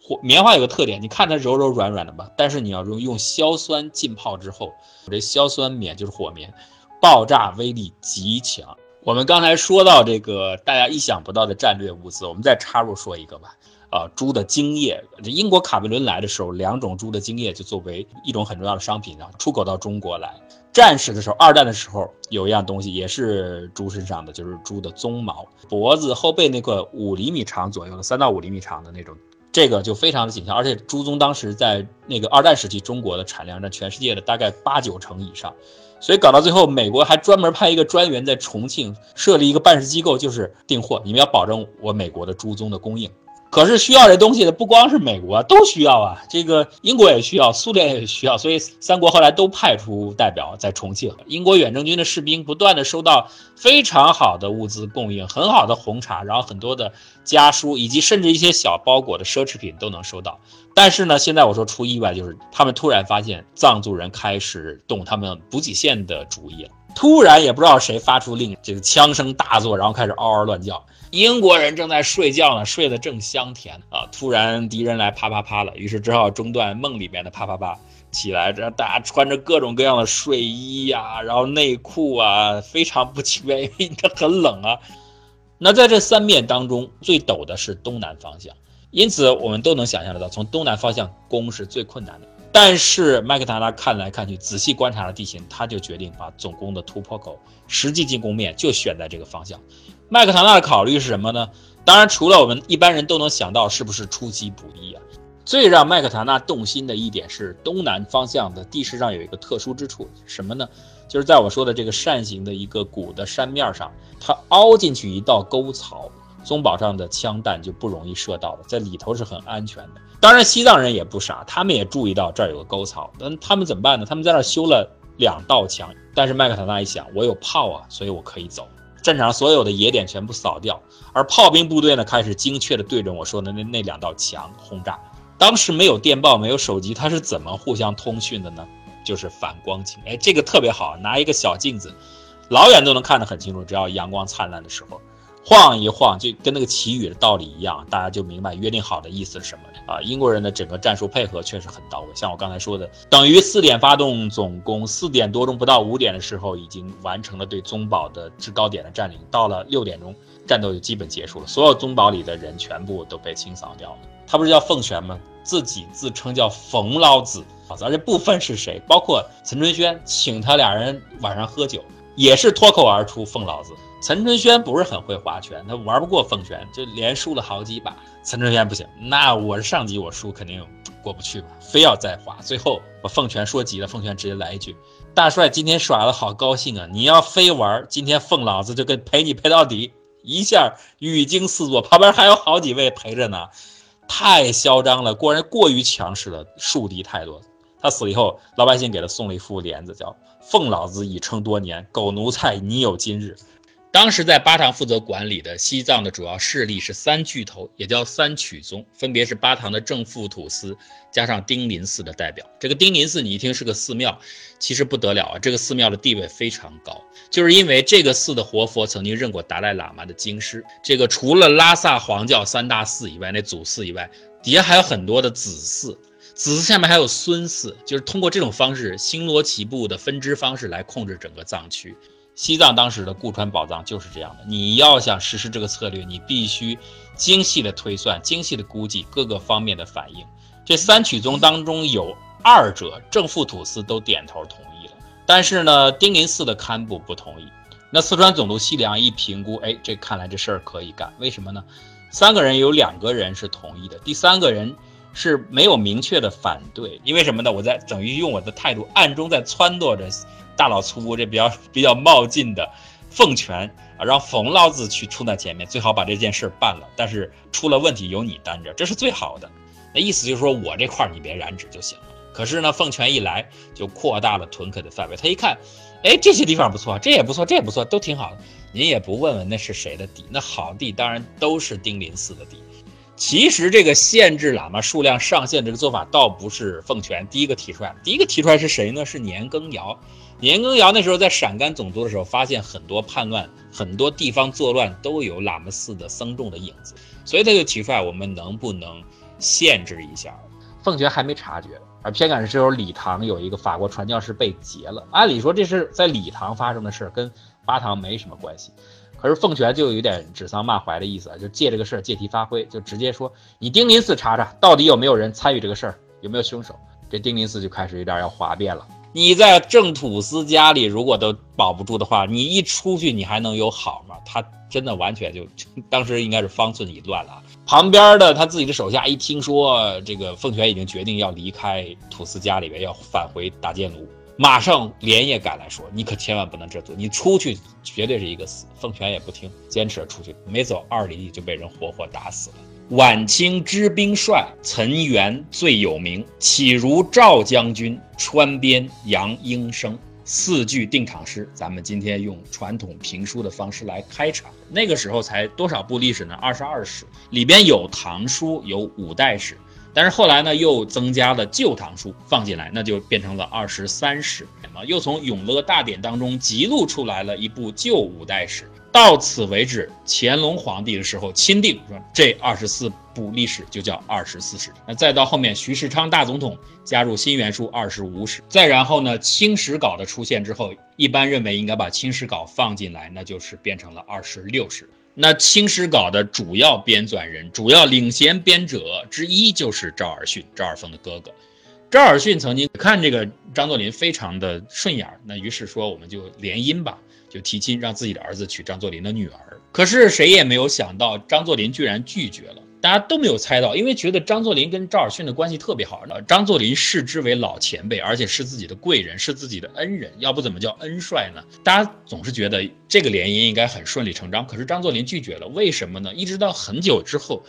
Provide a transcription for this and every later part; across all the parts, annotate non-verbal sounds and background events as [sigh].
火棉花有个特点，你看它柔柔软软的吧，但是你要用用硝酸浸泡之后，这硝酸棉就是火棉，爆炸威力极强。我们刚才说到这个大家意想不到的战略物资，我们再插入说一个吧。啊，猪的精液，这英国卡梅伦来的时候，两种猪的精液就作为一种很重要的商品，然后出口到中国来。战时的时候，二战的时候有一样东西也是猪身上的，就是猪的鬃毛，脖子后背那个五厘米长左右的，三到五厘米长的那种，这个就非常的紧俏。而且猪鬃当时在那个二战时期，中国的产量占全世界的大概八九成以上。所以搞到最后，美国还专门派一个专员在重庆设立一个办事机构，就是订货，你们要保证我美国的猪鬃的供应。可是需要这东西的不光是美国，都需要啊。这个英国也需要，苏联也需要，所以三国后来都派出代表在重庆。英国远征军的士兵不断的收到非常好的物资供应，很好的红茶，然后很多的家书，以及甚至一些小包裹的奢侈品都能收到。但是呢，现在我说出意外，就是他们突然发现藏族人开始动他们补给线的主意了。突然也不知道谁发出令，这个枪声大作，然后开始嗷嗷乱叫。英国人正在睡觉呢，睡得正香甜啊！突然敌人来啪啪啪了，于是只好中断梦里面的啪啪啪，起来，这大家穿着各种各样的睡衣呀，然后内裤啊，非常不情愿，因为很冷啊。那在这三面当中，最陡的是东南方向，因此我们都能想象得到，从东南方向攻是最困难的。但是麦克唐纳看来看去，仔细观察了地形，他就决定把总攻的突破口、实际进攻面就选在这个方向。麦克唐纳的考虑是什么呢？当然，除了我们一般人都能想到，是不是出其不意啊？最让麦克唐纳动心的一点是，东南方向的地势上有一个特殊之处，什么呢？就是在我说的这个扇形的一个谷的山面上，它凹进去一道沟槽，宗堡上的枪弹就不容易射到了，在里头是很安全的。当然，西藏人也不傻，他们也注意到这儿有个沟槽，那他们怎么办呢？他们在那儿修了两道墙，但是麦克唐纳一想，我有炮啊，所以我可以走。战场上所有的野点全部扫掉，而炮兵部队呢，开始精确的对准我说的那那两道墙轰炸。当时没有电报，没有手机，它是怎么互相通讯的呢？就是反光镜。哎，这个特别好，拿一个小镜子，老远都能看得很清楚。只要阳光灿烂的时候。晃一晃，就跟那个祈雨的道理一样，大家就明白约定好的意思是什么啊？英国人的整个战术配合确实很到位，像我刚才说的，等于四点发动总攻，四点多钟不到五点的时候，已经完成了对宗堡的制高点的占领。到了六点钟，战斗就基本结束了，所有宗堡里的人全部都被清扫掉了。他不是叫凤泉吗？自己自称叫冯老子啊，而且不分是谁，包括陈春轩请他俩人晚上喝酒，也是脱口而出奉老子。陈春轩不是很会划拳，他玩不过凤拳，就连输了好几把。陈春轩不行，那我是上级，我输肯定过不去吧，非要再划。最后把凤拳说急了，凤拳直接来一句：“大帅今天耍的好高兴啊！你要非玩，今天凤老子就跟陪你陪到底。”一下语惊四座，旁边还有好几位陪着呢，太嚣张了，果然过于强势了，树敌太多。他死了以后，老百姓给他送了一副帘子，叫“凤老子已称多年，狗奴才你有今日。”当时在巴塘负责管理的西藏的主要势力是三巨头，也叫三曲宗，分别是巴塘的正副土司加上丁林寺的代表。这个丁林寺你一听是个寺庙，其实不得了啊！这个寺庙的地位非常高，就是因为这个寺的活佛曾经认过达赖喇嘛的经师。这个除了拉萨黄教三大寺以外，那祖寺以外，底下还有很多的子寺，子寺下面还有孙寺，就是通过这种方式星罗棋布的分支方式来控制整个藏区。西藏当时的固川宝藏就是这样的。你要想实施这个策略，你必须精细的推算、精细的估计各个方面的反应。这三曲宗当中有二者正副土司都点头同意了，但是呢，丁林寺的堪布不同意。那四川总督西凉一评估，哎，这看来这事儿可以干。为什么呢？三个人有两个人是同意的，第三个人是没有明确的反对。因为什么呢？我在等于用我的态度暗中在撺掇着。大老粗这比较比较冒进的奉权啊，让冯老子去冲在前面，最好把这件事办了。但是出了问题由你担着，这是最好的。那意思就是说我这块你别染指就行了。可是呢，奉权一来就扩大了屯垦的范围。他一看，哎，这些地方不错，这也不错，这也不错，都挺好的。您也不问问那是谁的地？那好地当然都是丁林寺的地。其实这个限制喇嘛数量上限这个做法倒不是奉权第一个提出来的，第一个提出来是谁呢？是年羹尧。年羹尧那时候在陕甘总督的时候，发现很多叛乱，很多地方作乱都有喇嘛寺的僧众的影子，所以他就提出来，我们能不能限制一下。凤泉还没察觉，而偏赶是这时候礼堂有一个法国传教士被劫了。按理说这是在礼堂发生的事，跟八堂没什么关系。可是凤泉就有点指桑骂槐的意思，就借这个事儿借题发挥，就直接说：“你丁林寺查查，到底有没有人参与这个事儿，有没有凶手？”这丁林寺就开始有点要哗变了。你在正土司家里如果都保不住的话，你一出去你还能有好吗？他真的完全就 [laughs] 当时应该是方寸已乱了。旁边的他自己的手下一听说这个凤泉已经决定要离开土司家里边，要返回大建炉，马上连夜赶来说：“你可千万不能这做，你出去绝对是一个死。”凤泉也不听，坚持出去，没走二里地就被人活活打死了。晚清知兵帅岑元最有名，岂如赵将军川边杨英生四句定场诗。咱们今天用传统评书的方式来开场。那个时候才多少部历史呢？二十二史，里边有唐书，有五代史，但是后来呢又增加了旧唐书放进来，那就变成了二十三史。什么又从《永乐大典》当中辑录出来了一部旧五代史。到此为止，乾隆皇帝的时候钦定说，这二十四部历史就叫二十四史。那再到后面，徐世昌大总统加入新元书二十五史。再然后呢，清史稿的出现之后，一般认为应该把清史稿放进来，那就是变成了二十六史。那清史稿的主要编纂人、主要领衔编者之一就是赵尔巽，赵尔丰的哥哥。赵尔巽曾经看这个张作霖非常的顺眼，那于是说我们就联姻吧。就提亲，让自己的儿子娶张作霖的女儿。可是谁也没有想到，张作霖居然拒绝了。大家都没有猜到，因为觉得张作霖跟赵尔巽的关系特别好。张作霖视之为老前辈，而且是自己的贵人，是自己的恩人，要不怎么叫恩帅呢？大家总是觉得这个联姻应该很顺理成章。可是张作霖拒绝了，为什么呢？一直到很久之后，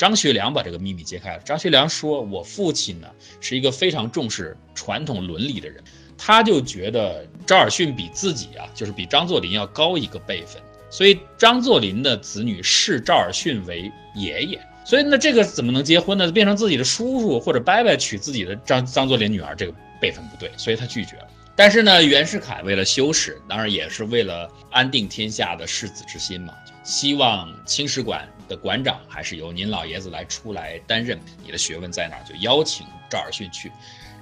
张学良把这个秘密揭开了。张学良说：“我父亲呢，是一个非常重视传统伦理的人。”他就觉得赵尔巽比自己啊，就是比张作霖要高一个辈分，所以张作霖的子女视赵尔巽为爷爷，所以那这个怎么能结婚呢？变成自己的叔叔或者伯伯娶自己的张张作霖女儿，这个辈分不对，所以他拒绝了。但是呢，袁世凯为了修史，当然也是为了安定天下的世子之心嘛，希望清史馆的馆长还是由您老爷子来出来担任，你的学问在哪儿，就邀请赵尔巽去。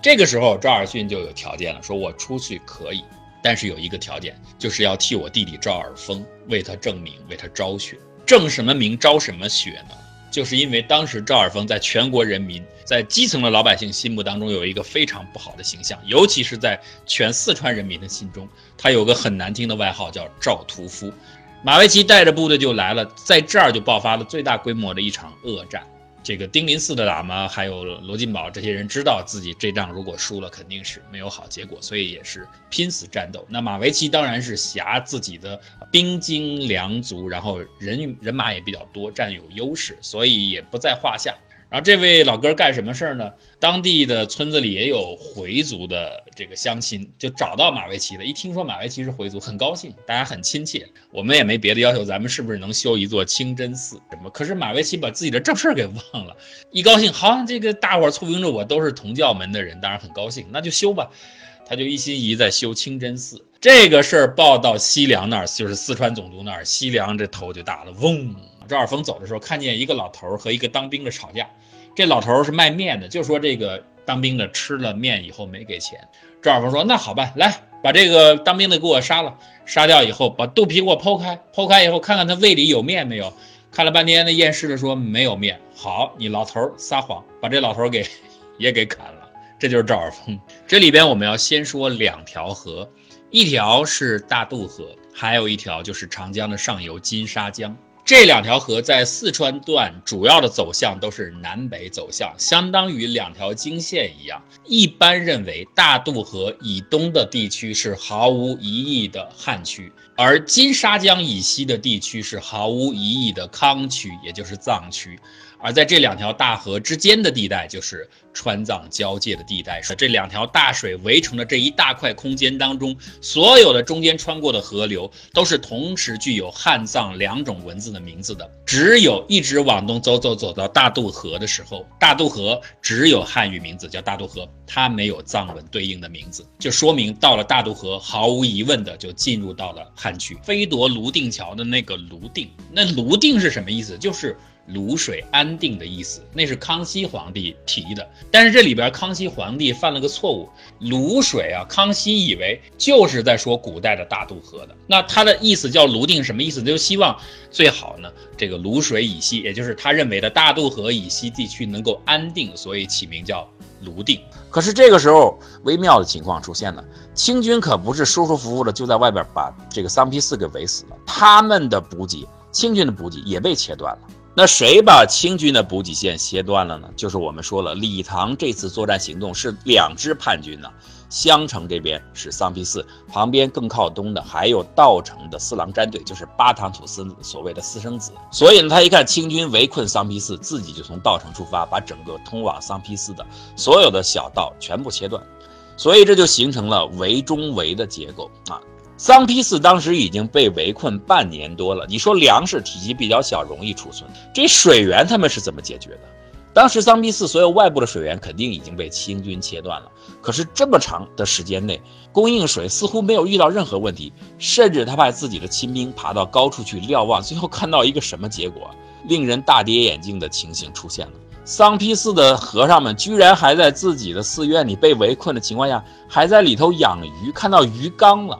这个时候，赵尔巽就有条件了，说我出去可以，但是有一个条件，就是要替我弟弟赵尔丰为他正名，为他招血。正什么名，招什么雪呢？就是因为当时赵尔丰在全国人民、在基层的老百姓心目当中有一个非常不好的形象，尤其是在全四川人民的心中，他有个很难听的外号叫赵屠夫。马维奇带着部队就来了，在这儿就爆发了最大规模的一场恶战。这个丁林寺的喇嘛还有罗金宝这些人知道自己这仗如果输了肯定是没有好结果，所以也是拼死战斗。那马维奇当然是挟自己的兵精粮足，然后人人马也比较多，占有优势，所以也不在话下。然后这位老哥干什么事儿呢？当地的村子里也有回族的这个乡亲，就找到马维奇了。一听说马维奇是回族，很高兴，大家很亲切。我们也没别的要求，咱们是不是能修一座清真寺？什么？可是马维奇把自己的正事儿给忘了。一高兴，好，这个大伙儿簇拥着我，都是同教门的人，当然很高兴，那就修吧。他就一心一意在修清真寺。这个事儿报到西凉那儿，就是四川总督那儿，西凉这头就大了，嗡。赵尔丰走的时候，看见一个老头和一个当兵的吵架。这老头是卖面的，就说这个当兵的吃了面以后没给钱。赵尔丰说：“那好办，来把这个当兵的给我杀了，杀掉以后把肚皮给我剖开，剖开以后看看他胃里有面没有。看了半天，那验尸的说没有面。好，你老头撒谎，把这老头给也给砍了。这就是赵尔丰。这里边我们要先说两条河，一条是大渡河，还有一条就是长江的上游金沙江。”这两条河在四川段主要的走向都是南北走向，相当于两条经线一样。一般认为，大渡河以东的地区是毫无疑义的汉区，而金沙江以西的地区是毫无疑义的康区，也就是藏区。而在这两条大河之间的地带，就是川藏交界的地带。这两条大水围成的这一大块空间当中，所有的中间穿过的河流，都是同时具有汉藏两种文字的名字的。只有一直往东走走走到大渡河的时候，大渡河只有汉语名字叫大渡河，它没有藏文对应的名字，就说明到了大渡河，毫无疑问的就进入到了汉区。飞夺泸定桥的那个泸定，那泸定是什么意思？就是。卤水安定的意思，那是康熙皇帝提的。但是这里边康熙皇帝犯了个错误，卤水啊，康熙以为就是在说古代的大渡河的。那他的意思叫泸定，什么意思？就希望最好呢，这个卤水以西，也就是他认为的大渡河以西地区能够安定，所以起名叫泸定。可是这个时候微妙的情况出现了，清军可不是舒舒服服的就在外边把这个桑皮寺给围死了，他们的补给，清军的补给也被切断了。那谁把清军的补给线切断了呢？就是我们说了，李唐这次作战行动是两支叛军呢。襄城这边是桑皮寺，旁边更靠东的还有道城的四郎战队，就是巴唐土司所谓的私生子。所以呢，他一看清军围困桑皮寺，自己就从道城出发，把整个通往桑皮寺的所有的小道全部切断。所以这就形成了围中围的结构啊。桑皮寺当时已经被围困半年多了。你说粮食体积比较小，容易储存，这水源他们是怎么解决的？当时桑皮寺所有外部的水源肯定已经被清军切断了。可是这么长的时间内，供应水似乎没有遇到任何问题，甚至他派自己的亲兵爬到高处去瞭望，最后看到一个什么结果？令人大跌眼镜的情形出现了：桑皮寺的和尚们居然还在自己的寺院里被围困的情况下，还在里头养鱼，看到鱼缸了。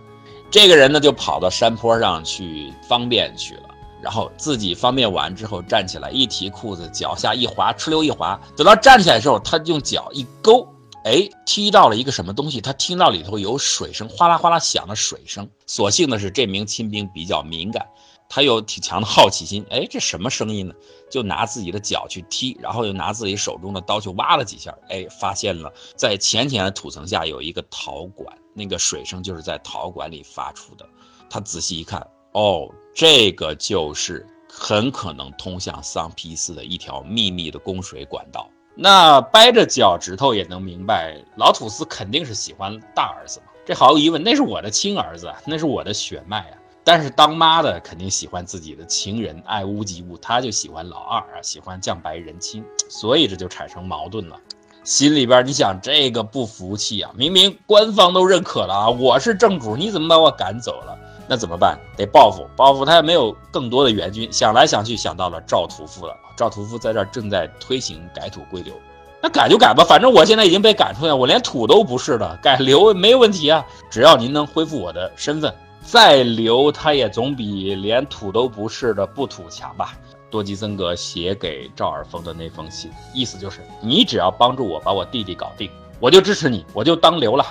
这个人呢，就跑到山坡上去方便去了，然后自己方便完之后站起来，一提裤子，脚下一滑，哧溜一滑。等到站起来的时候，他用脚一勾，哎，踢到了一个什么东西，他听到里头有水声，哗啦哗啦响的水声。所幸的是，这名亲兵比较敏感。他有挺强的好奇心，哎，这什么声音呢？就拿自己的脚去踢，然后又拿自己手中的刀去挖了几下，哎，发现了在浅浅的土层下有一个陶管，那个水声就是在陶管里发出的。他仔细一看，哦，这个就是很可能通向桑皮斯的一条秘密的供水管道。那掰着脚趾头也能明白，老土司肯定是喜欢大儿子嘛，这毫无疑问，那是我的亲儿子，那是我的血脉啊。但是当妈的肯定喜欢自己的情人，爱屋及乌，他就喜欢老二啊，喜欢降白人亲，所以这就产生矛盾了。心里边你想这个不服气啊，明明官方都认可了啊，我是正主，你怎么把我赶走了？那怎么办？得报复，报复他也没有更多的援军，想来想去想到了赵屠夫了。赵屠夫在这儿正在推行改土归流，那改就改吧，反正我现在已经被赶出来，我连土都不是了，改流没问题啊，只要您能恢复我的身份。再留他也总比连土都不是的不土强吧？多吉森格写给赵尔丰的那封信，意思就是：你只要帮助我把我弟弟搞定，我就支持你，我就当留了。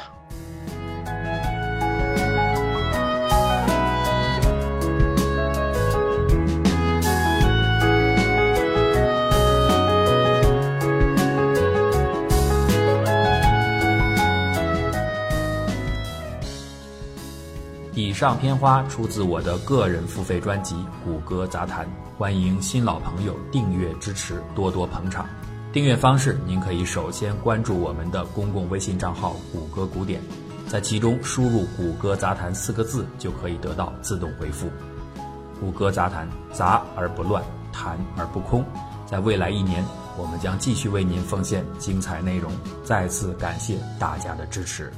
上片花出自我的个人付费专辑《谷歌杂谈》，欢迎新老朋友订阅支持，多多捧场。订阅方式，您可以首先关注我们的公共微信账号“谷歌古典”，在其中输入“谷歌杂谈”四个字，就可以得到自动回复。谷歌杂谈，杂而不乱，谈而不空。在未来一年，我们将继续为您奉献精彩内容。再次感谢大家的支持。